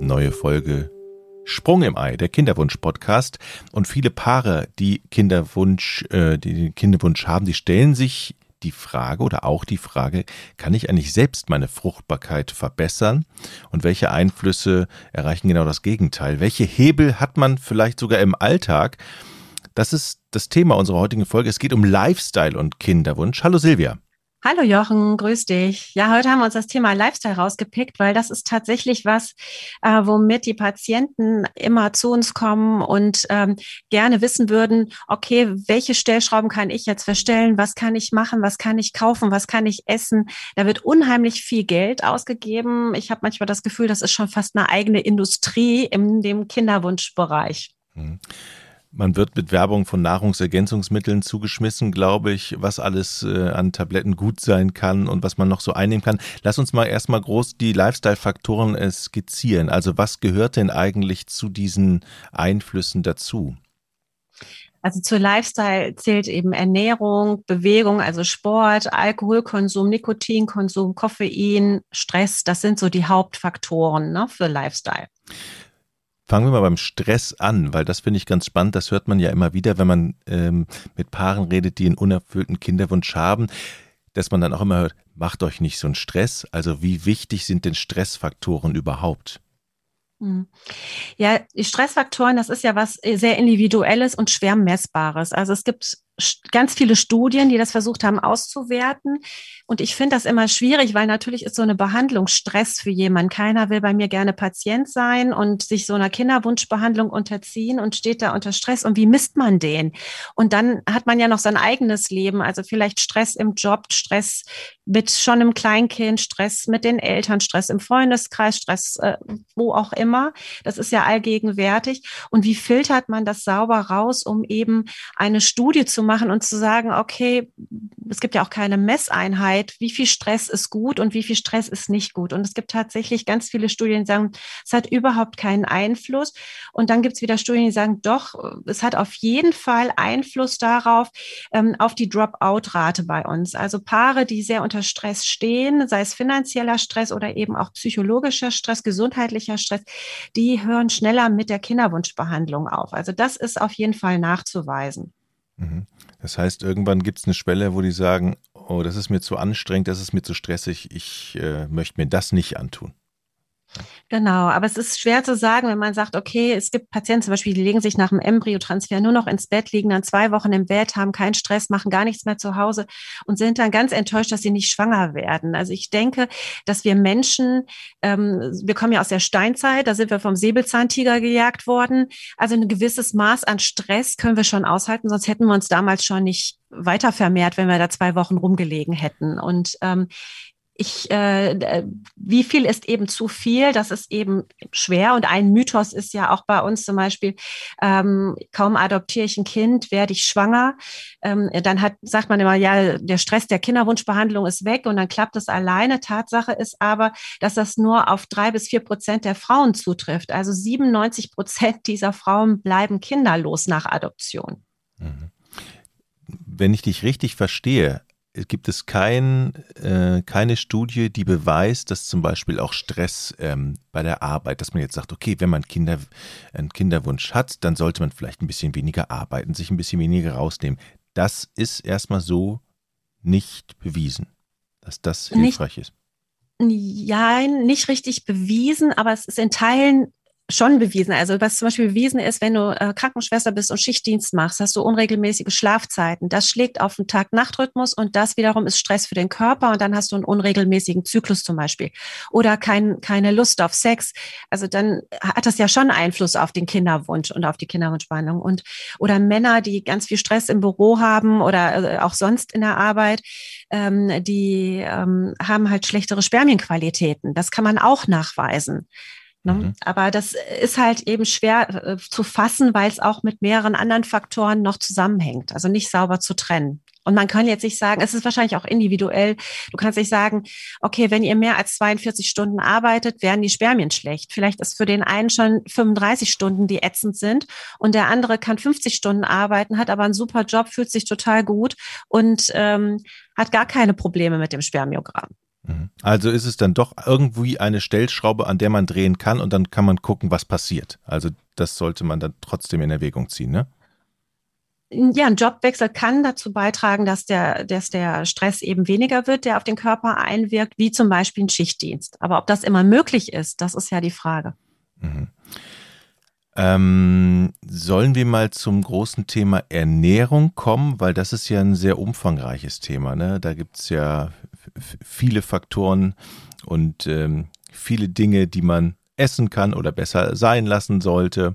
Neue Folge Sprung im Ei, der Kinderwunsch-Podcast. Und viele Paare, die Kinderwunsch, äh, die den Kinderwunsch haben, die stellen sich die Frage oder auch die Frage, kann ich eigentlich selbst meine Fruchtbarkeit verbessern? Und welche Einflüsse erreichen genau das Gegenteil? Welche Hebel hat man vielleicht sogar im Alltag? Das ist das Thema unserer heutigen Folge. Es geht um Lifestyle und Kinderwunsch. Hallo Silvia. Hallo Jochen, grüß dich. Ja, heute haben wir uns das Thema Lifestyle rausgepickt, weil das ist tatsächlich was, äh, womit die Patienten immer zu uns kommen und ähm, gerne wissen würden, okay, welche Stellschrauben kann ich jetzt verstellen? Was kann ich machen? Was kann ich kaufen? Was kann ich essen? Da wird unheimlich viel Geld ausgegeben. Ich habe manchmal das Gefühl, das ist schon fast eine eigene Industrie in dem Kinderwunschbereich. Hm. Man wird mit Werbung von Nahrungsergänzungsmitteln zugeschmissen, glaube ich, was alles äh, an Tabletten gut sein kann und was man noch so einnehmen kann. Lass uns mal erstmal groß die Lifestyle-Faktoren äh, skizzieren. Also was gehört denn eigentlich zu diesen Einflüssen dazu? Also zur Lifestyle zählt eben Ernährung, Bewegung, also Sport, Alkoholkonsum, Nikotinkonsum, Koffein, Stress. Das sind so die Hauptfaktoren ne, für Lifestyle. Fangen wir mal beim Stress an, weil das finde ich ganz spannend. Das hört man ja immer wieder, wenn man ähm, mit Paaren redet, die einen unerfüllten Kinderwunsch haben, dass man dann auch immer hört, macht euch nicht so einen Stress. Also wie wichtig sind denn Stressfaktoren überhaupt? Hm. Ja, die Stressfaktoren, das ist ja was sehr Individuelles und schwer messbares. Also es gibt ganz viele Studien, die das versucht haben auszuwerten. Und ich finde das immer schwierig, weil natürlich ist so eine Behandlung Stress für jemanden. Keiner will bei mir gerne Patient sein und sich so einer Kinderwunschbehandlung unterziehen und steht da unter Stress. Und wie misst man den? Und dann hat man ja noch sein eigenes Leben, also vielleicht Stress im Job, Stress mit schon einem Kleinkind, Stress mit den Eltern, Stress im Freundeskreis, Stress äh, wo auch immer. Das ist ja allgegenwärtig. Und wie filtert man das sauber raus, um eben eine Studie zu machen und zu sagen, okay, es gibt ja auch keine Messeinheit, wie viel Stress ist gut und wie viel Stress ist nicht gut. Und es gibt tatsächlich ganz viele Studien, die sagen, es hat überhaupt keinen Einfluss. Und dann gibt es wieder Studien, die sagen, doch, es hat auf jeden Fall Einfluss darauf, ähm, auf die Dropout-Rate bei uns. Also Paare, die sehr unter Stress stehen, sei es finanzieller Stress oder eben auch psychologischer Stress, gesundheitlicher Stress, die hören schneller mit der Kinderwunschbehandlung auf. Also das ist auf jeden Fall nachzuweisen. Mhm. Das heißt, irgendwann gibt es eine Schwelle, wo die sagen, oh, das ist mir zu anstrengend, das ist mir zu stressig, ich äh, möchte mir das nicht antun. Genau, aber es ist schwer zu sagen, wenn man sagt, okay, es gibt Patienten zum Beispiel, die legen sich nach dem Embryotransfer nur noch ins Bett, liegen dann zwei Wochen im Bett, haben keinen Stress, machen gar nichts mehr zu Hause und sind dann ganz enttäuscht, dass sie nicht schwanger werden. Also ich denke, dass wir Menschen, ähm, wir kommen ja aus der Steinzeit, da sind wir vom Säbelzahntiger gejagt worden. Also ein gewisses Maß an Stress können wir schon aushalten, sonst hätten wir uns damals schon nicht weiter vermehrt, wenn wir da zwei Wochen rumgelegen hätten. Und ähm, ich, äh, wie viel ist eben zu viel? Das ist eben schwer. Und ein Mythos ist ja auch bei uns zum Beispiel, ähm, kaum adoptiere ich ein Kind, werde ich schwanger. Ähm, dann hat, sagt man immer, ja, der Stress der Kinderwunschbehandlung ist weg und dann klappt es alleine. Tatsache ist aber, dass das nur auf drei bis vier Prozent der Frauen zutrifft. Also 97 Prozent dieser Frauen bleiben kinderlos nach Adoption. Mhm. Wenn ich dich richtig verstehe, gibt es kein, äh, keine Studie, die beweist, dass zum Beispiel auch Stress ähm, bei der Arbeit, dass man jetzt sagt, okay, wenn man Kinder, einen Kinderwunsch hat, dann sollte man vielleicht ein bisschen weniger arbeiten, sich ein bisschen weniger rausnehmen. Das ist erstmal so nicht bewiesen, dass das hilfreich nicht, ist. Ja, nicht richtig bewiesen, aber es ist in Teilen schon bewiesen. Also was zum Beispiel bewiesen ist, wenn du äh, Krankenschwester bist und Schichtdienst machst, hast du unregelmäßige Schlafzeiten. Das schlägt auf den Tag-Nacht-Rhythmus und das wiederum ist Stress für den Körper und dann hast du einen unregelmäßigen Zyklus zum Beispiel. Oder kein, keine Lust auf Sex. Also dann hat das ja schon Einfluss auf den Kinderwunsch und auf die Kinderwunschbehandlung. Und oder Männer, die ganz viel Stress im Büro haben oder äh, auch sonst in der Arbeit, ähm, die ähm, haben halt schlechtere Spermienqualitäten. Das kann man auch nachweisen. Ne? Mhm. Aber das ist halt eben schwer äh, zu fassen, weil es auch mit mehreren anderen Faktoren noch zusammenhängt, also nicht sauber zu trennen. Und man kann jetzt nicht sagen, es ist wahrscheinlich auch individuell. Du kannst nicht sagen, okay, wenn ihr mehr als 42 Stunden arbeitet, werden die Spermien schlecht. Vielleicht ist für den einen schon 35 Stunden, die ätzend sind. Und der andere kann 50 Stunden arbeiten, hat aber einen super Job, fühlt sich total gut und ähm, hat gar keine Probleme mit dem Spermiogramm. Mhm. Also ist es dann doch irgendwie eine Stellschraube, an der man drehen kann und dann kann man gucken, was passiert. Also das sollte man dann trotzdem in Erwägung ziehen, ne? ja, ein Jobwechsel kann dazu beitragen, dass der, dass der Stress eben weniger wird, der auf den Körper einwirkt, wie zum Beispiel ein Schichtdienst. Aber ob das immer möglich ist, das ist ja die Frage. Mhm. Ähm, sollen wir mal zum großen Thema Ernährung kommen, weil das ist ja ein sehr umfangreiches Thema. Ne? Da gibt es ja viele Faktoren und ähm, viele Dinge, die man essen kann oder besser sein lassen sollte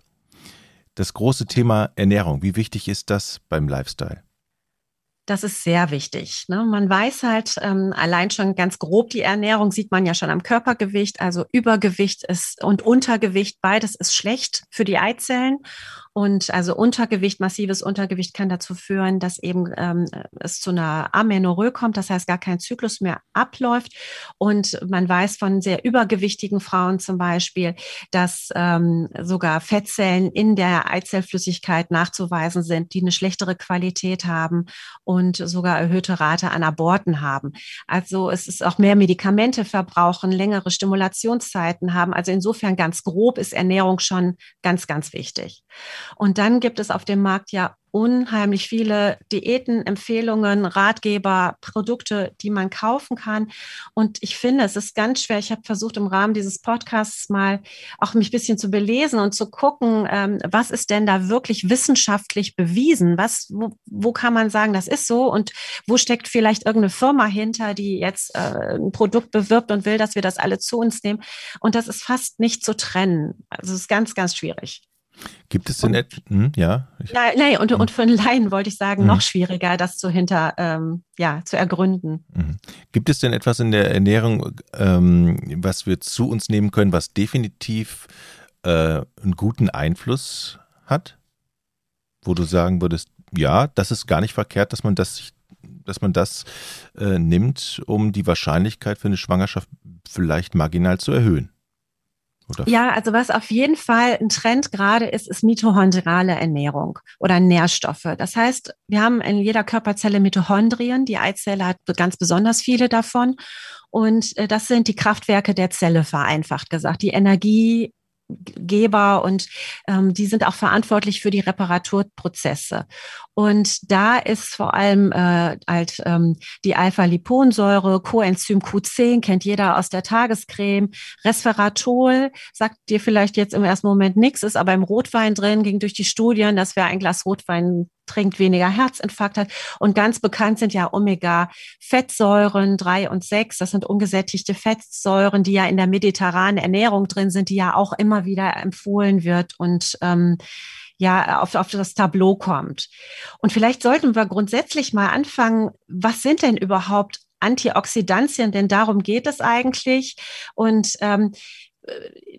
das große Thema Ernährung. Wie wichtig ist das beim Lifestyle? Das ist sehr wichtig. Ne? Man weiß halt ähm, allein schon ganz grob die Ernährung sieht man ja schon am Körpergewicht. Also Übergewicht ist und Untergewicht beides ist schlecht für die Eizellen und also Untergewicht, massives Untergewicht kann dazu führen, dass eben ähm, es zu einer Amenorrhoe kommt, das heißt gar kein Zyklus mehr abläuft. Und man weiß von sehr übergewichtigen Frauen zum Beispiel, dass ähm, sogar Fettzellen in der Eizellflüssigkeit nachzuweisen sind, die eine schlechtere Qualität haben und sogar erhöhte Rate an Aborten haben. Also es ist auch mehr Medikamente verbrauchen, längere Stimulationszeiten haben. Also insofern ganz grob ist Ernährung schon ganz, ganz wichtig. Und dann gibt es auf dem Markt ja unheimlich viele Diäten, Empfehlungen, Ratgeber, Produkte, die man kaufen kann. Und ich finde, es ist ganz schwer. Ich habe versucht, im Rahmen dieses Podcasts mal auch mich ein bisschen zu belesen und zu gucken, ähm, was ist denn da wirklich wissenschaftlich bewiesen? Was, wo, wo kann man sagen, das ist so? Und wo steckt vielleicht irgendeine Firma hinter, die jetzt äh, ein Produkt bewirbt und will, dass wir das alle zu uns nehmen? Und das ist fast nicht zu trennen. Also es ist ganz, ganz schwierig. Gibt es denn etwas? Hm, ja. Nein, nee, und, hm. und für einen Laien wollte ich sagen, hm. noch schwieriger, das zu hinter, ähm, ja, zu ergründen. Hm. Gibt es denn etwas in der Ernährung, ähm, was wir zu uns nehmen können, was definitiv äh, einen guten Einfluss hat? Wo du sagen würdest, ja, das ist gar nicht verkehrt, dass man das, dass man das äh, nimmt, um die Wahrscheinlichkeit für eine Schwangerschaft vielleicht marginal zu erhöhen. Oder? Ja, also was auf jeden Fall ein Trend gerade ist, ist mitochondrale Ernährung oder Nährstoffe. Das heißt, wir haben in jeder Körperzelle Mitochondrien. Die Eizelle hat ganz besonders viele davon. Und äh, das sind die Kraftwerke der Zelle, vereinfacht gesagt. Die Energie, Geber und ähm, die sind auch verantwortlich für die Reparaturprozesse. Und da ist vor allem äh, halt ähm, die Alpha-Liponsäure, Coenzym Q10, kennt jeder aus der Tagescreme, Resveratrol, sagt dir vielleicht jetzt im ersten Moment nichts, ist aber im Rotwein drin, ging durch die Studien, dass wer ein Glas Rotwein trinkt, weniger Herzinfarkt hat. Und ganz bekannt sind ja Omega-Fettsäuren drei und sechs. Das sind ungesättigte Fettsäuren, die ja in der mediterranen Ernährung drin sind, die ja auch immer wieder empfohlen wird und ähm, ja auf, auf das Tableau kommt. Und vielleicht sollten wir grundsätzlich mal anfangen, was sind denn überhaupt Antioxidantien? Denn darum geht es eigentlich. Und ähm,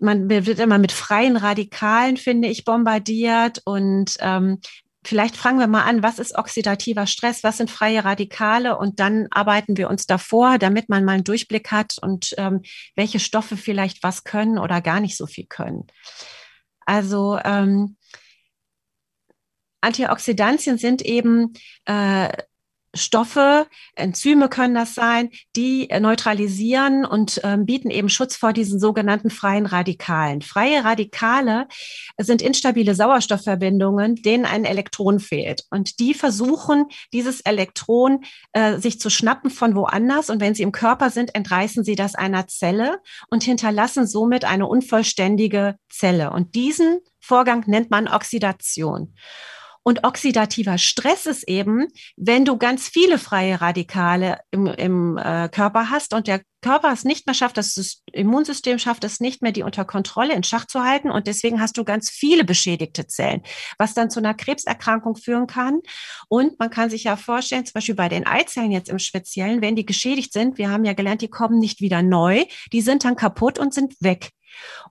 man wird immer mit freien Radikalen, finde ich, bombardiert. Und ähm, Vielleicht fangen wir mal an, was ist oxidativer Stress, was sind freie Radikale und dann arbeiten wir uns davor, damit man mal einen Durchblick hat und ähm, welche Stoffe vielleicht was können oder gar nicht so viel können. Also ähm, Antioxidantien sind eben äh, Stoffe, Enzyme können das sein, die neutralisieren und ähm, bieten eben Schutz vor diesen sogenannten freien Radikalen. Freie Radikale sind instabile Sauerstoffverbindungen, denen ein Elektron fehlt. Und die versuchen, dieses Elektron äh, sich zu schnappen von woanders. Und wenn sie im Körper sind, entreißen sie das einer Zelle und hinterlassen somit eine unvollständige Zelle. Und diesen Vorgang nennt man Oxidation. Und oxidativer Stress ist eben, wenn du ganz viele freie Radikale im, im äh, Körper hast und der Körper es nicht mehr schafft, das Immunsystem schafft es nicht mehr, die unter Kontrolle in Schach zu halten. Und deswegen hast du ganz viele beschädigte Zellen, was dann zu einer Krebserkrankung führen kann. Und man kann sich ja vorstellen, zum Beispiel bei den Eizellen jetzt im Speziellen, wenn die geschädigt sind, wir haben ja gelernt, die kommen nicht wieder neu, die sind dann kaputt und sind weg.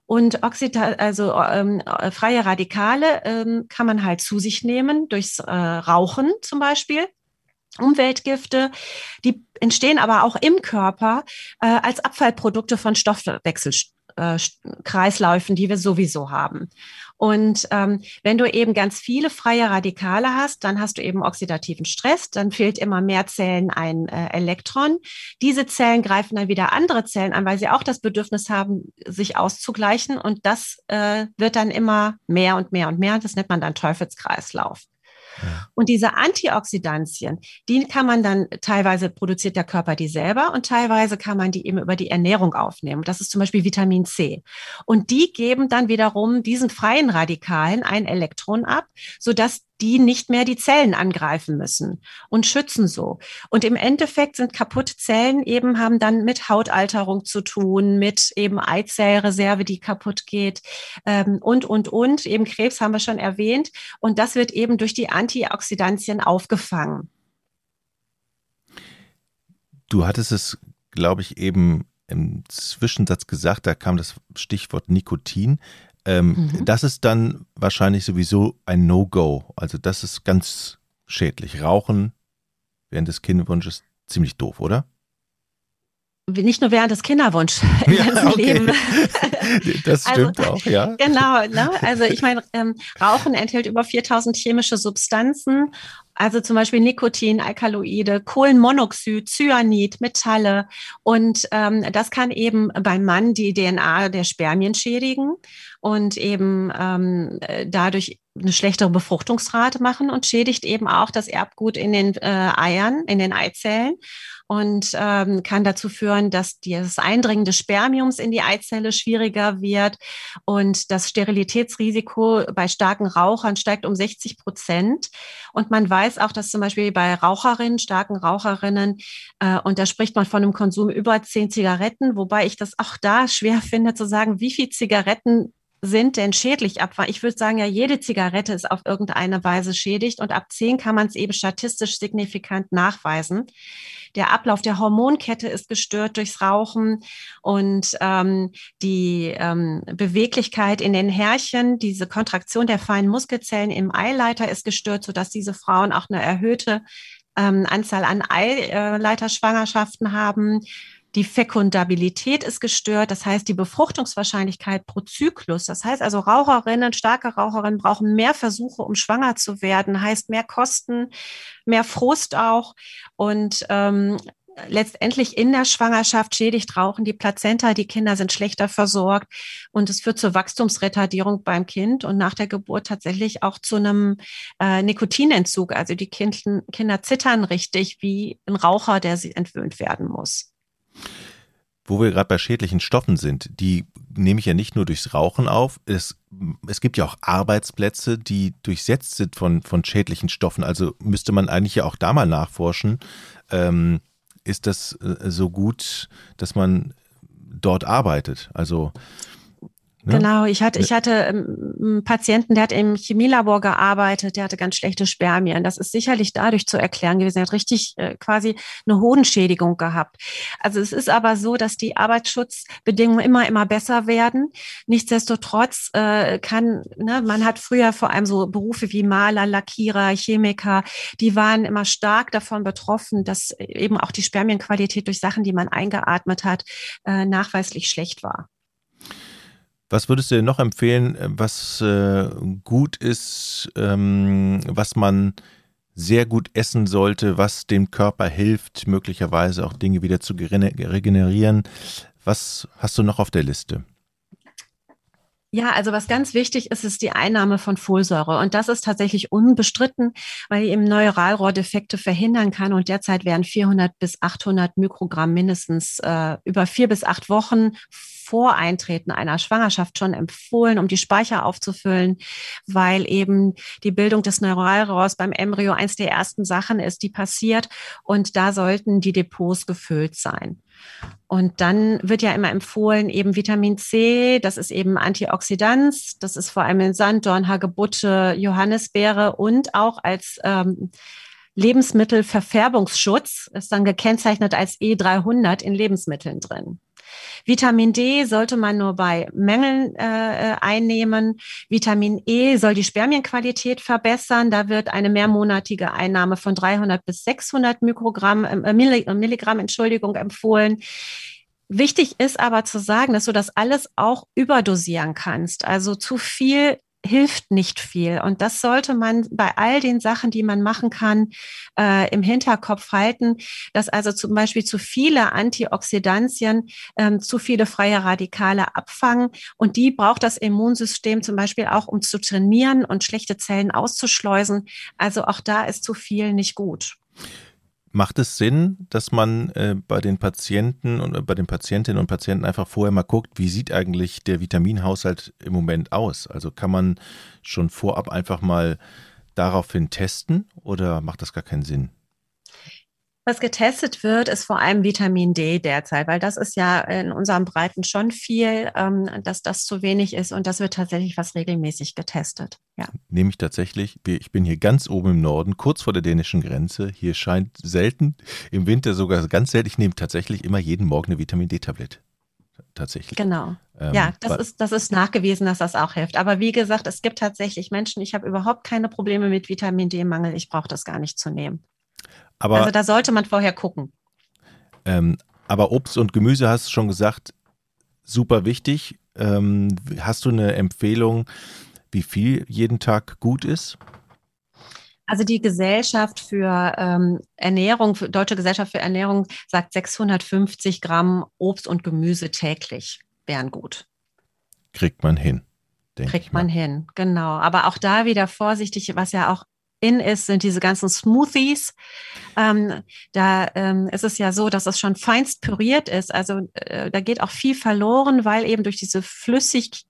Und Oxida also ähm, äh, freie Radikale ähm, kann man halt zu sich nehmen, durchs äh, Rauchen zum Beispiel. Umweltgifte, die entstehen aber auch im Körper äh, als Abfallprodukte von Stoffwechselkreisläufen, äh, die wir sowieso haben. Und ähm, wenn du eben ganz viele freie Radikale hast, dann hast du eben oxidativen Stress, dann fehlt immer mehr Zellen ein äh, Elektron. Diese Zellen greifen dann wieder andere Zellen an, weil sie auch das Bedürfnis haben, sich auszugleichen. Und das äh, wird dann immer mehr und mehr und mehr. Das nennt man dann Teufelskreislauf. Und diese Antioxidantien, die kann man dann teilweise produziert der Körper die selber und teilweise kann man die eben über die Ernährung aufnehmen. Das ist zum Beispiel Vitamin C. Und die geben dann wiederum diesen freien Radikalen ein Elektron ab, sodass die nicht mehr die Zellen angreifen müssen und schützen so. Und im Endeffekt sind kaputte Zellen eben, haben dann mit Hautalterung zu tun, mit eben Eizellreserve, die kaputt geht ähm, und, und, und. Eben Krebs haben wir schon erwähnt. Und das wird eben durch die Antioxidantien aufgefangen. Du hattest es, glaube ich, eben im Zwischensatz gesagt, da kam das Stichwort Nikotin. Ähm, mhm. Das ist dann wahrscheinlich sowieso ein No-Go. Also das ist ganz schädlich. Rauchen während des Kinderwunsches ziemlich doof, oder? Nicht nur während des Kinderwunsch im ja, ganzen okay. Leben. Das also, stimmt also, auch, ja. Genau, ne? also ich meine, ähm, Rauchen enthält über 4000 chemische Substanzen, also zum Beispiel Nikotin, Alkaloide, Kohlenmonoxid, Cyanid, Metalle und ähm, das kann eben beim Mann die DNA der Spermien schädigen und eben ähm, dadurch eine schlechtere Befruchtungsrate machen und schädigt eben auch das Erbgut in den äh, Eiern, in den Eizellen und ähm, kann dazu führen, dass das Eindringen des Spermiums in die Eizelle schwieriger wird und das Sterilitätsrisiko bei starken Rauchern steigt um 60 Prozent. Und man weiß auch, dass zum Beispiel bei Raucherinnen, starken Raucherinnen, äh, und da spricht man von einem Konsum über zehn Zigaretten, wobei ich das auch da schwer finde zu sagen, wie viel Zigaretten sind denn schädlich ab? Ich würde sagen, ja, jede Zigarette ist auf irgendeine Weise schädigt und ab zehn kann man es eben statistisch signifikant nachweisen. Der Ablauf der Hormonkette ist gestört durchs Rauchen und ähm, die ähm, Beweglichkeit in den Härchen, diese Kontraktion der feinen Muskelzellen im Eileiter ist gestört, sodass diese Frauen auch eine erhöhte ähm, Anzahl an Eileiterschwangerschaften haben. Die Fekundabilität ist gestört, das heißt die Befruchtungswahrscheinlichkeit pro Zyklus. Das heißt also Raucherinnen, starke Raucherinnen brauchen mehr Versuche, um schwanger zu werden, heißt mehr Kosten, mehr Frust auch. Und ähm, letztendlich in der Schwangerschaft schädigt Rauchen die Plazenta, die Kinder sind schlechter versorgt und es führt zur Wachstumsretardierung beim Kind und nach der Geburt tatsächlich auch zu einem äh, Nikotinentzug. Also die kind, Kinder zittern richtig wie ein Raucher, der sie entwöhnt werden muss. Wo wir gerade bei schädlichen Stoffen sind, die nehme ich ja nicht nur durchs Rauchen auf. Es, es gibt ja auch Arbeitsplätze, die durchsetzt sind von, von schädlichen Stoffen. Also müsste man eigentlich ja auch da mal nachforschen. Ähm, ist das äh, so gut, dass man dort arbeitet? Also Ne? Genau, ich hatte, ich hatte ähm, einen Patienten, der hat im Chemielabor gearbeitet, der hatte ganz schlechte Spermien. Das ist sicherlich dadurch zu erklären gewesen. Er hat richtig äh, quasi eine Hodenschädigung gehabt. Also es ist aber so, dass die Arbeitsschutzbedingungen immer, immer besser werden. Nichtsdestotrotz äh, kann, ne, man hat früher vor allem so Berufe wie Maler, Lackierer, Chemiker, die waren immer stark davon betroffen, dass eben auch die Spermienqualität durch Sachen, die man eingeatmet hat, äh, nachweislich schlecht war. Was würdest du dir noch empfehlen, äh, was äh, gut ist, ähm, was man sehr gut essen sollte, was dem Körper hilft, möglicherweise auch Dinge wieder zu regenerieren? Was hast du noch auf der Liste? Ja, also was ganz wichtig ist, ist die Einnahme von Folsäure. Und das ist tatsächlich unbestritten, weil eben Neuralrohrdefekte verhindern kann. Und derzeit werden 400 bis 800 Mikrogramm mindestens äh, über vier bis acht Wochen vor Eintreten einer Schwangerschaft schon empfohlen, um die Speicher aufzufüllen, weil eben die Bildung des Neuralrohrs beim Embryo eins der ersten Sachen ist, die passiert. Und da sollten die Depots gefüllt sein. Und dann wird ja immer empfohlen, eben Vitamin C, das ist eben Antioxidant, das ist vor allem in Sanddorn, Hagebutte, Johannisbeere und auch als ähm, Lebensmittelverfärbungsschutz, ist dann gekennzeichnet als E300 in Lebensmitteln drin. Vitamin D sollte man nur bei Mängeln äh, einnehmen. Vitamin E soll die Spermienqualität verbessern. Da wird eine mehrmonatige Einnahme von 300 bis 600 Mikrogramm, äh, Milligramm, Entschuldigung, empfohlen. Wichtig ist aber zu sagen, dass du das alles auch überdosieren kannst. Also zu viel hilft nicht viel. Und das sollte man bei all den Sachen, die man machen kann, äh, im Hinterkopf halten, dass also zum Beispiel zu viele Antioxidantien ähm, zu viele freie Radikale abfangen. Und die braucht das Immunsystem zum Beispiel auch, um zu trainieren und schlechte Zellen auszuschleusen. Also auch da ist zu viel nicht gut. Macht es Sinn, dass man äh, bei den Patienten und äh, bei den Patientinnen und Patienten einfach vorher mal guckt, wie sieht eigentlich der Vitaminhaushalt im Moment aus? Also kann man schon vorab einfach mal daraufhin testen oder macht das gar keinen Sinn? Was getestet wird, ist vor allem Vitamin D derzeit, weil das ist ja in unserem Breiten schon viel, ähm, dass das zu wenig ist und das wird tatsächlich fast regelmäßig getestet. Ja. Nehme ich tatsächlich, ich bin hier ganz oben im Norden, kurz vor der dänischen Grenze. Hier scheint selten, im Winter sogar ganz selten, ich nehme tatsächlich immer jeden Morgen eine Vitamin D-Tablette tatsächlich. Genau. Ähm, ja, das ist, das ist nachgewiesen, dass das auch hilft. Aber wie gesagt, es gibt tatsächlich Menschen, ich habe überhaupt keine Probleme mit Vitamin D-Mangel, ich brauche das gar nicht zu nehmen. Aber, also da sollte man vorher gucken. Ähm, aber Obst und Gemüse hast du schon gesagt, super wichtig. Ähm, hast du eine Empfehlung, wie viel jeden Tag gut ist? Also die Gesellschaft für ähm, Ernährung, für Deutsche Gesellschaft für Ernährung sagt 650 Gramm Obst und Gemüse täglich wären gut. Kriegt man hin. Kriegt man hin, genau. Aber auch da wieder vorsichtig, was ja auch in ist, sind diese ganzen Smoothies. Ähm, da ähm, ist es ja so, dass das schon feinst püriert ist. Also äh, da geht auch viel verloren, weil eben durch diese flüssig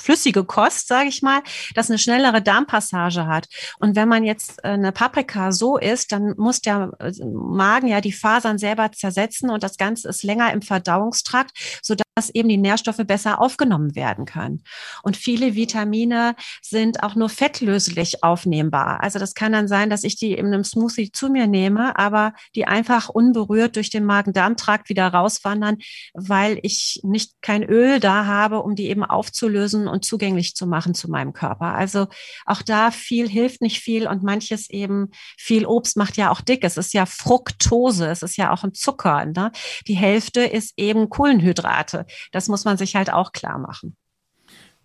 flüssige Kost, sage ich mal, das eine schnellere Darmpassage hat. Und wenn man jetzt äh, eine Paprika so isst, dann muss der äh, Magen ja die Fasern selber zersetzen und das Ganze ist länger im Verdauungstrakt, sodass dass eben die Nährstoffe besser aufgenommen werden können. Und viele Vitamine sind auch nur fettlöslich aufnehmbar. Also das kann dann sein, dass ich die in einem Smoothie zu mir nehme, aber die einfach unberührt durch den Magen-Darm-Trakt wieder rauswandern, weil ich nicht kein Öl da habe, um die eben aufzulösen und zugänglich zu machen zu meinem Körper. Also auch da viel hilft nicht viel und manches eben viel Obst macht ja auch dick. Es ist ja Fructose, es ist ja auch ein Zucker. Ne? Die Hälfte ist eben Kohlenhydrate. Das muss man sich halt auch klar machen.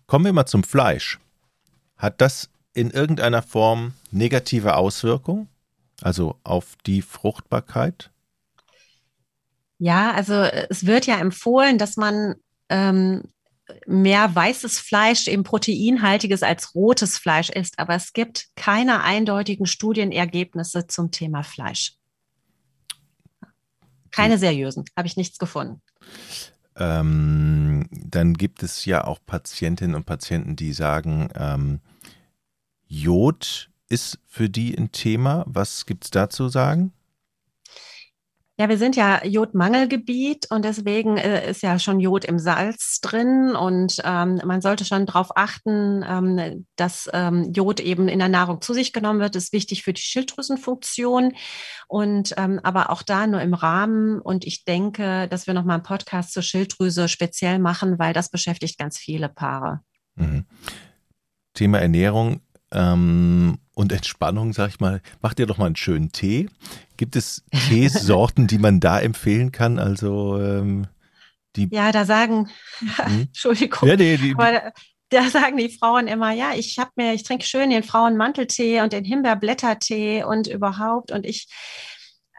Kommen wir mal zum Fleisch. Hat das in irgendeiner Form negative Auswirkungen, also auf die Fruchtbarkeit? Ja, also es wird ja empfohlen, dass man ähm, mehr weißes Fleisch, eben proteinhaltiges als rotes Fleisch isst, aber es gibt keine eindeutigen Studienergebnisse zum Thema Fleisch. Keine seriösen, habe ich nichts gefunden. Ähm, dann gibt es ja auch Patientinnen und Patienten, die sagen, ähm, Jod ist für die ein Thema. Was gibt es da zu sagen? Ja, wir sind ja Jodmangelgebiet und deswegen äh, ist ja schon Jod im Salz drin und ähm, man sollte schon darauf achten, ähm, dass ähm, Jod eben in der Nahrung zu sich genommen wird. Das ist wichtig für die Schilddrüsenfunktion und ähm, aber auch da nur im Rahmen. Und ich denke, dass wir nochmal einen Podcast zur Schilddrüse speziell machen, weil das beschäftigt ganz viele Paare. Mhm. Thema Ernährung ähm, und Entspannung, sag ich mal, macht ihr doch mal einen schönen Tee. Gibt es Teesorten, die man da empfehlen kann? Also ähm, die. Ja, da sagen, hm? Entschuldigung, ja, nee, die, aber da sagen die Frauen immer, ja, ich habe mir, ich trinke schön den Frauenmanteltee und den Himbeerblättertee und überhaupt und ich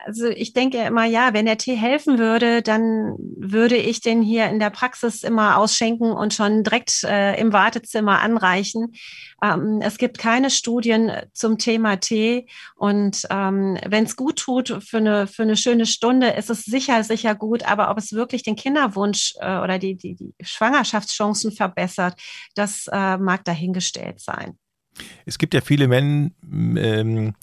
also ich denke immer, ja, wenn der Tee helfen würde, dann würde ich den hier in der Praxis immer ausschenken und schon direkt äh, im Wartezimmer anreichen. Ähm, es gibt keine Studien zum Thema Tee und ähm, wenn es gut tut für eine, für eine schöne Stunde, ist es sicher, sicher gut. Aber ob es wirklich den Kinderwunsch äh, oder die, die, die Schwangerschaftschancen verbessert, das äh, mag dahingestellt sein. Es gibt ja viele Männer, ähm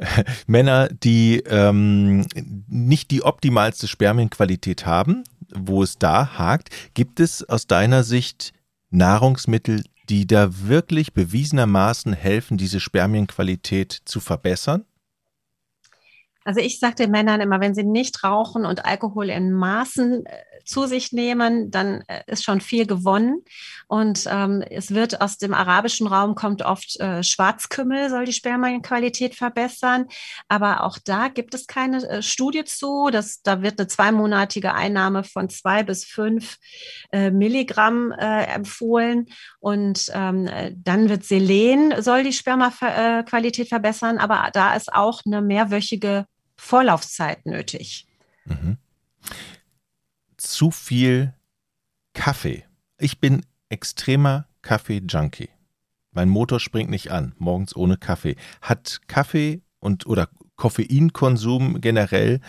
Männer, die ähm, nicht die optimalste Spermienqualität haben, wo es da hakt. Gibt es aus deiner Sicht Nahrungsmittel, die da wirklich bewiesenermaßen helfen, diese Spermienqualität zu verbessern? Also ich sage den Männern immer, wenn sie nicht rauchen und Alkohol in Maßen äh, zu sich nehmen, dann äh, ist schon viel gewonnen. Und ähm, es wird aus dem arabischen Raum kommt oft äh, Schwarzkümmel, soll die Spermienqualität verbessern. Aber auch da gibt es keine äh, Studie zu. Das, da wird eine zweimonatige Einnahme von zwei bis fünf äh, Milligramm äh, empfohlen. Und ähm, dann wird Selen, soll die Spermaqualität verbessern. Aber da ist auch eine mehrwöchige Vorlaufzeit nötig. Mhm zu viel Kaffee. Ich bin extremer Kaffee-Junkie. Mein Motor springt nicht an, morgens ohne Kaffee. Hat Kaffee und oder Koffeinkonsum generell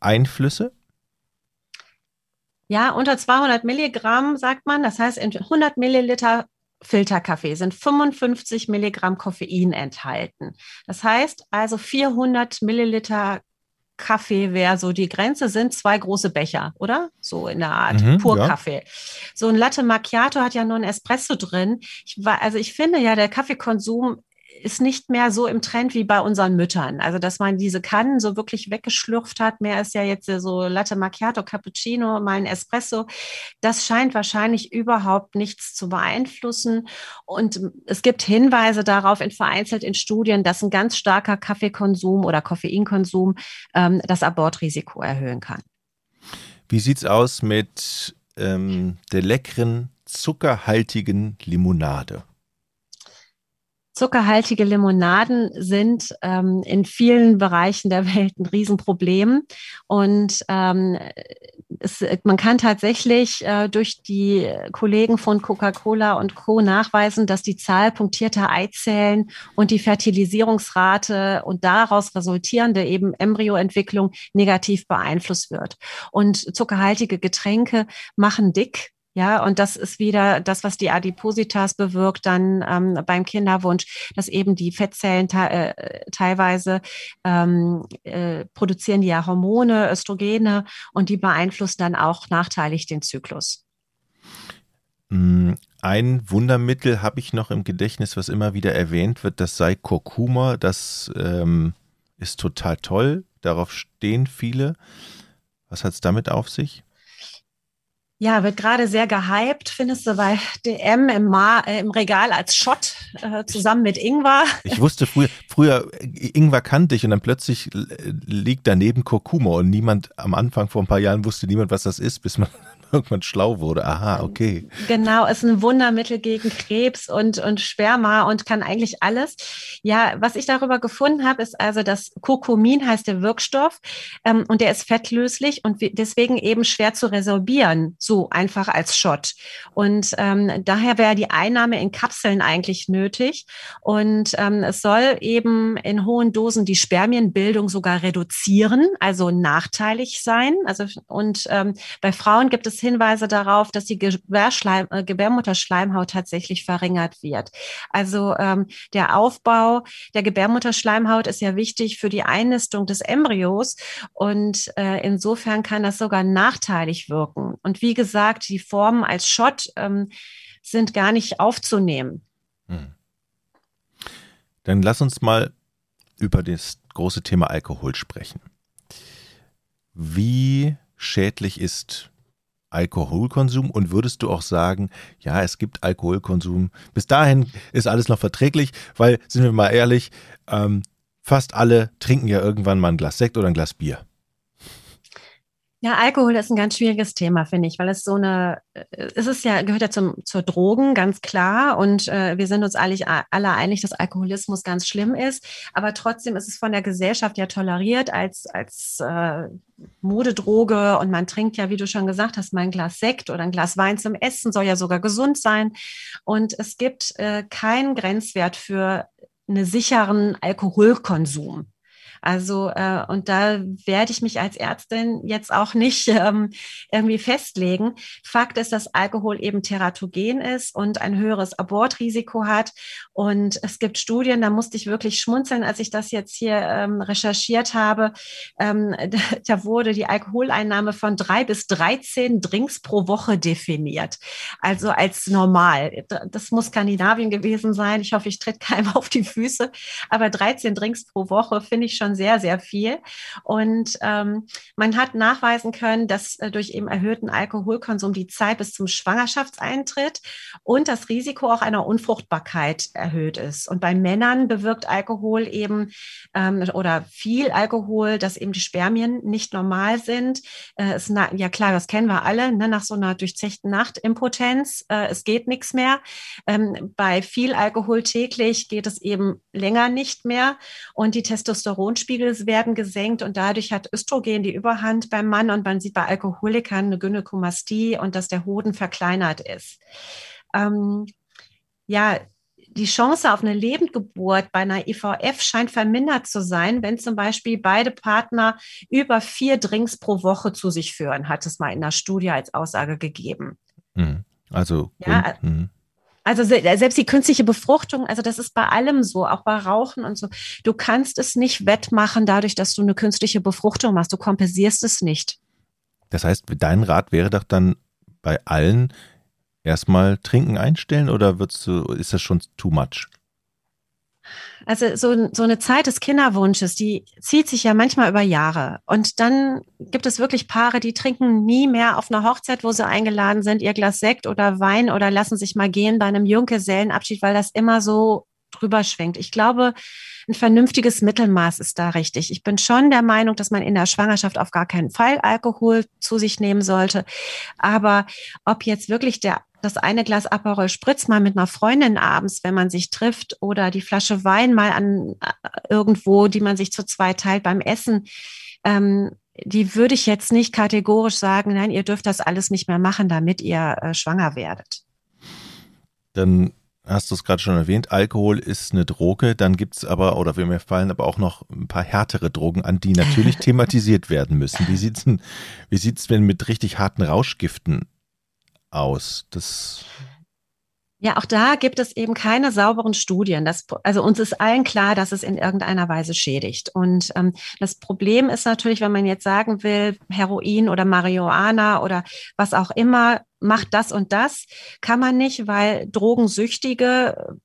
Einflüsse? Ja, unter 200 Milligramm sagt man. Das heißt, in 100 Milliliter Filterkaffee sind 55 Milligramm Koffein enthalten. Das heißt also 400 Milliliter Kaffee wäre so die Grenze, sind zwei große Becher, oder? So in der Art, mhm, pur ja. Kaffee. So ein Latte Macchiato hat ja nur ein Espresso drin. Ich war, also ich finde ja, der Kaffeekonsum ist nicht mehr so im Trend wie bei unseren Müttern. Also, dass man diese Kannen so wirklich weggeschlürft hat. Mehr ist ja jetzt so Latte Macchiato, Cappuccino, mal ein Espresso. Das scheint wahrscheinlich überhaupt nichts zu beeinflussen. Und es gibt Hinweise darauf in vereinzelt in Studien, dass ein ganz starker Kaffeekonsum oder Koffeinkonsum ähm, das Abortrisiko erhöhen kann. Wie sieht's aus mit ähm, der leckeren, zuckerhaltigen Limonade? Zuckerhaltige Limonaden sind ähm, in vielen Bereichen der Welt ein Riesenproblem. Und ähm, es, man kann tatsächlich äh, durch die Kollegen von Coca-Cola und Co. nachweisen, dass die Zahl punktierter Eizellen und die Fertilisierungsrate und daraus resultierende eben Embryoentwicklung negativ beeinflusst wird. Und zuckerhaltige Getränke machen dick ja, und das ist wieder das, was die Adipositas bewirkt dann ähm, beim Kinderwunsch, dass eben die Fettzellen äh, teilweise ähm, äh, produzieren die ja Hormone, Östrogene und die beeinflussen dann auch nachteilig den Zyklus. Mm, ein Wundermittel habe ich noch im Gedächtnis, was immer wieder erwähnt wird, das sei Kurkuma. Das ähm, ist total toll. Darauf stehen viele. Was hat es damit auf sich? Ja, wird gerade sehr gehypt, findest du bei DM im, Ma äh, im Regal als Shot äh, zusammen mit Ingwer. Ich wusste früher, früher Ingwer kannte ich und dann plötzlich liegt daneben Kurkuma und niemand am Anfang vor ein paar Jahren wusste niemand, was das ist, bis man irgendwann schlau wurde. Aha, okay. Genau, ist ein Wundermittel gegen Krebs und, und Sperma und kann eigentlich alles. Ja, was ich darüber gefunden habe, ist also, dass Kurkumin heißt der Wirkstoff ähm, und der ist fettlöslich und deswegen eben schwer zu resorbieren, so einfach als Shot. Und ähm, daher wäre die Einnahme in Kapseln eigentlich nötig. Und ähm, es soll eben in hohen Dosen die Spermienbildung sogar reduzieren, also nachteilig sein. Also und ähm, bei Frauen gibt es es Hinweise darauf, dass die Gebärschleim, äh, Gebärmutterschleimhaut tatsächlich verringert wird. Also ähm, der Aufbau der Gebärmutterschleimhaut ist ja wichtig für die Einnistung des Embryos und äh, insofern kann das sogar nachteilig wirken. Und wie gesagt, die Formen als Schott ähm, sind gar nicht aufzunehmen. Hm. Dann lass uns mal über das große Thema Alkohol sprechen. Wie schädlich ist Alkoholkonsum und würdest du auch sagen, ja, es gibt Alkoholkonsum. Bis dahin ist alles noch verträglich, weil, sind wir mal ehrlich, ähm, fast alle trinken ja irgendwann mal ein Glas Sekt oder ein Glas Bier. Ja, Alkohol ist ein ganz schwieriges Thema, finde ich, weil es so eine, äh, es ist ja, gehört ja zum, zur Drogen, ganz klar. Und äh, wir sind uns alle, alle einig, dass Alkoholismus ganz schlimm ist. Aber trotzdem ist es von der Gesellschaft ja toleriert als, als äh, Modedroge. Und man trinkt ja, wie du schon gesagt hast, mal ein Glas Sekt oder ein Glas Wein zum Essen, soll ja sogar gesund sein. Und es gibt äh, keinen Grenzwert für einen sicheren Alkoholkonsum. Also, äh, und da werde ich mich als Ärztin jetzt auch nicht ähm, irgendwie festlegen. Fakt ist, dass Alkohol eben teratogen ist und ein höheres Abortrisiko hat. Und es gibt Studien, da musste ich wirklich schmunzeln, als ich das jetzt hier ähm, recherchiert habe. Ähm, da, wurde die Alkoholeinnahme von drei bis 13 Drinks pro Woche definiert. Also als normal. Das muss Skandinavien gewesen sein. Ich hoffe, ich tritt keinem auf die Füße. Aber 13 Drinks pro Woche finde ich schon sehr, sehr viel. Und ähm, man hat nachweisen können, dass äh, durch eben erhöhten Alkoholkonsum die Zeit bis zum Schwangerschaftseintritt und das Risiko auch einer Unfruchtbarkeit erhöht ist. Und bei Männern bewirkt Alkohol eben ähm, oder viel Alkohol, dass eben die Spermien nicht normal sind. Äh, ist na, ja klar, das kennen wir alle, ne, nach so einer durchzechten Nacht Impotenz, äh, es geht nichts mehr. Ähm, bei viel Alkohol täglich geht es eben länger nicht mehr und die Testosteronspiegel werden gesenkt und dadurch hat Östrogen die Überhand beim Mann und man sieht bei Alkoholikern eine Gynäkomastie und dass der Hoden verkleinert ist. Ähm, ja, die Chance auf eine Lebendgeburt bei einer IVF scheint vermindert zu sein, wenn zum Beispiel beide Partner über vier Drinks pro Woche zu sich führen, hat es mal in der Studie als Aussage gegeben. Mhm. Also, ja, mhm. Also selbst die künstliche Befruchtung, also das ist bei allem so, auch bei Rauchen und so. Du kannst es nicht wettmachen dadurch, dass du eine künstliche Befruchtung machst. Du kompensierst es nicht. Das heißt, dein Rat wäre doch dann bei allen, erstmal Trinken einstellen oder wird's, ist das schon too much? Also so, so eine Zeit des Kinderwunsches, die zieht sich ja manchmal über Jahre. Und dann gibt es wirklich Paare, die trinken nie mehr auf einer Hochzeit, wo sie eingeladen sind, ihr Glas Sekt oder Wein oder lassen sich mal gehen bei einem Junggesellenabschied, weil das immer so drüber schwenkt. Ich glaube, ein vernünftiges Mittelmaß ist da richtig. Ich bin schon der Meinung, dass man in der Schwangerschaft auf gar keinen Fall Alkohol zu sich nehmen sollte. Aber ob jetzt wirklich der das eine Glas Aperol Spritz mal mit einer Freundin abends, wenn man sich trifft, oder die Flasche Wein mal an äh, irgendwo, die man sich zu zweit teilt beim Essen, ähm, die würde ich jetzt nicht kategorisch sagen, nein, ihr dürft das alles nicht mehr machen, damit ihr äh, schwanger werdet. Dann hast du es gerade schon erwähnt, Alkohol ist eine Droge, dann gibt es aber, oder mir fallen aber auch noch ein paar härtere Drogen an, die natürlich thematisiert werden müssen. Wie sieht es denn, wie sieht's denn mit richtig harten Rauschgiften aus? Das ja, auch da gibt es eben keine sauberen Studien. Das, also uns ist allen klar, dass es in irgendeiner Weise schädigt. Und ähm, das Problem ist natürlich, wenn man jetzt sagen will, Heroin oder Marihuana oder was auch immer macht das und das, kann man nicht, weil Drogensüchtige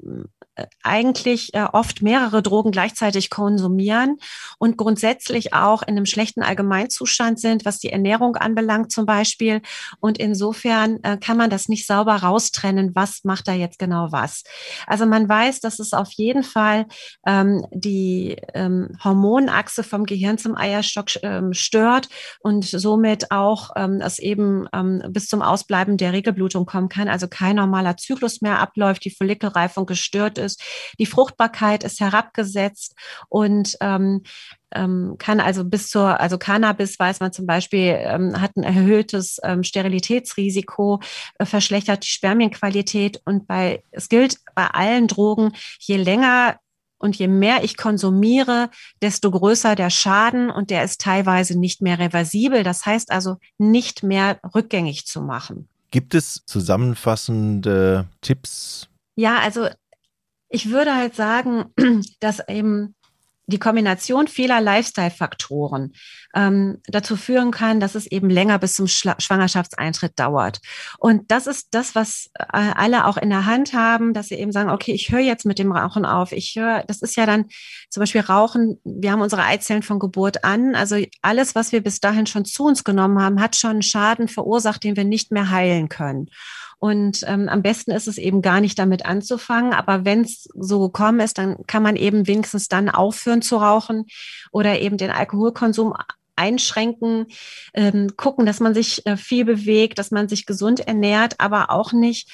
äh, eigentlich äh, oft mehrere Drogen gleichzeitig konsumieren und grundsätzlich auch in einem schlechten Allgemeinzustand sind, was die Ernährung anbelangt zum Beispiel. Und insofern äh, kann man das nicht sauber raustrennen, was macht da jetzt genau was. Also man weiß, dass es auf jeden Fall ähm, die ähm, Hormonachse vom Gehirn zum Eierstock ähm, stört und somit auch ähm, es eben ähm, bis zum Ausbleiben der Regelblutung kommen kann, also kein normaler Zyklus mehr abläuft, die Follikelreifung gestört ist. Die Fruchtbarkeit ist herabgesetzt und ähm, ähm, kann also bis zur, also Cannabis weiß man zum Beispiel, ähm, hat ein erhöhtes ähm, Sterilitätsrisiko, äh, verschlechtert die Spermienqualität und bei, es gilt bei allen Drogen, je länger und je mehr ich konsumiere, desto größer der Schaden und der ist teilweise nicht mehr reversibel. Das heißt also nicht mehr rückgängig zu machen. Gibt es zusammenfassende Tipps? Ja, also ich würde halt sagen, dass eben die Kombination vieler Lifestyle-Faktoren ähm, dazu führen kann, dass es eben länger bis zum Schla Schwangerschaftseintritt dauert. Und das ist das, was äh, alle auch in der Hand haben, dass sie eben sagen, okay, ich höre jetzt mit dem Rauchen auf. Ich höre, das ist ja dann zum Beispiel Rauchen, wir haben unsere Eizellen von Geburt an. Also alles, was wir bis dahin schon zu uns genommen haben, hat schon einen Schaden verursacht, den wir nicht mehr heilen können. Und ähm, am besten ist es eben gar nicht damit anzufangen. Aber wenn es so gekommen ist, dann kann man eben wenigstens dann aufhören zu rauchen oder eben den Alkoholkonsum einschränken, ähm, gucken, dass man sich äh, viel bewegt, dass man sich gesund ernährt, aber auch nicht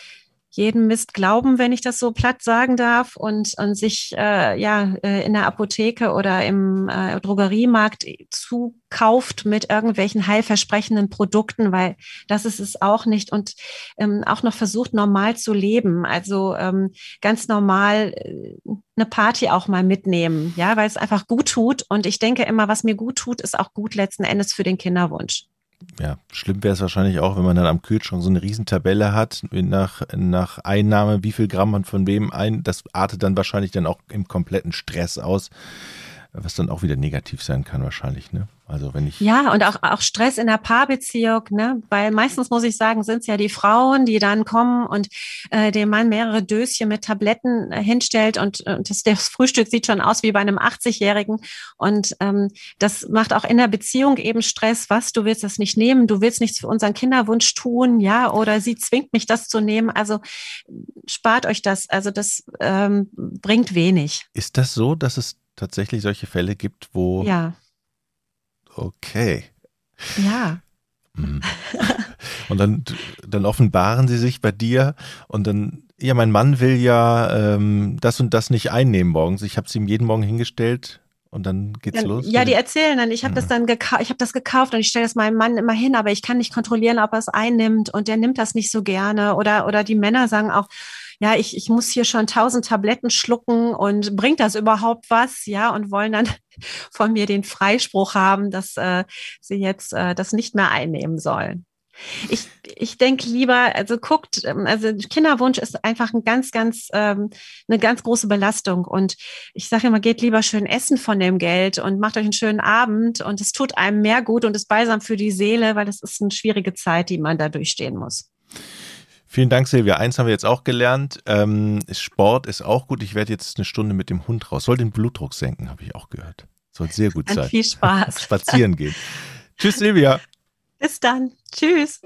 jeden Mist glauben, wenn ich das so platt sagen darf, und, und sich äh, ja äh, in der Apotheke oder im äh, Drogeriemarkt zukauft mit irgendwelchen heilversprechenden Produkten, weil das ist es auch nicht und ähm, auch noch versucht, normal zu leben. Also ähm, ganz normal äh, eine Party auch mal mitnehmen, ja, weil es einfach gut tut. Und ich denke immer, was mir gut tut, ist auch gut letzten Endes für den Kinderwunsch ja, schlimm wäre es wahrscheinlich auch, wenn man dann am Kühlschrank so eine Riesentabelle hat, nach, nach Einnahme, wie viel Gramm man von wem ein, das artet dann wahrscheinlich dann auch im kompletten Stress aus. Was dann auch wieder negativ sein kann wahrscheinlich, ne? Also wenn ich ja und auch auch Stress in der Paarbeziehung, ne? Weil meistens muss ich sagen, sind es ja die Frauen, die dann kommen und äh, dem Mann mehrere Döschen mit Tabletten äh, hinstellt und, und das, das Frühstück sieht schon aus wie bei einem 80-Jährigen und ähm, das macht auch in der Beziehung eben Stress. Was? Du willst das nicht nehmen? Du willst nichts für unseren Kinderwunsch tun, ja? Oder sie zwingt mich, das zu nehmen. Also spart euch das. Also das ähm, bringt wenig. Ist das so, dass es tatsächlich solche Fälle gibt, wo. Ja. Okay. Ja. Mhm. Und dann, dann offenbaren sie sich bei dir und dann, ja, mein Mann will ja ähm, das und das nicht einnehmen morgens. Ich habe es ihm jeden Morgen hingestellt und dann geht's ja, los. Ja, die erzählen dann, ich habe Mhm. das dann gekauft, ich habe das gekauft und ich stelle das meinem Mann immer hin, aber ich kann nicht kontrollieren, ob er es einnimmt und der nimmt das nicht so gerne. Oder, oder die Männer sagen auch, ja, ich, ich muss hier schon tausend Tabletten schlucken und bringt das überhaupt was? Ja, und wollen dann von mir den Freispruch haben, dass äh, sie jetzt äh, das nicht mehr einnehmen sollen. Ich, ich denke lieber, also guckt, ähm, also Kinderwunsch ist einfach ein ganz, ganz, ähm, eine ganz große Belastung. Und ich sage immer, geht lieber schön essen von dem Geld und macht euch einen schönen Abend und es tut einem mehr gut und ist balsam für die Seele, weil es ist eine schwierige Zeit, die man da durchstehen muss. Vielen Dank, Silvia. Eins haben wir jetzt auch gelernt. Ähm, Sport ist auch gut. Ich werde jetzt eine Stunde mit dem Hund raus. Soll den Blutdruck senken, habe ich auch gehört. Soll sehr gut sein. viel Spaß. Spazieren gehen. Tschüss, Silvia. Bis dann. Tschüss.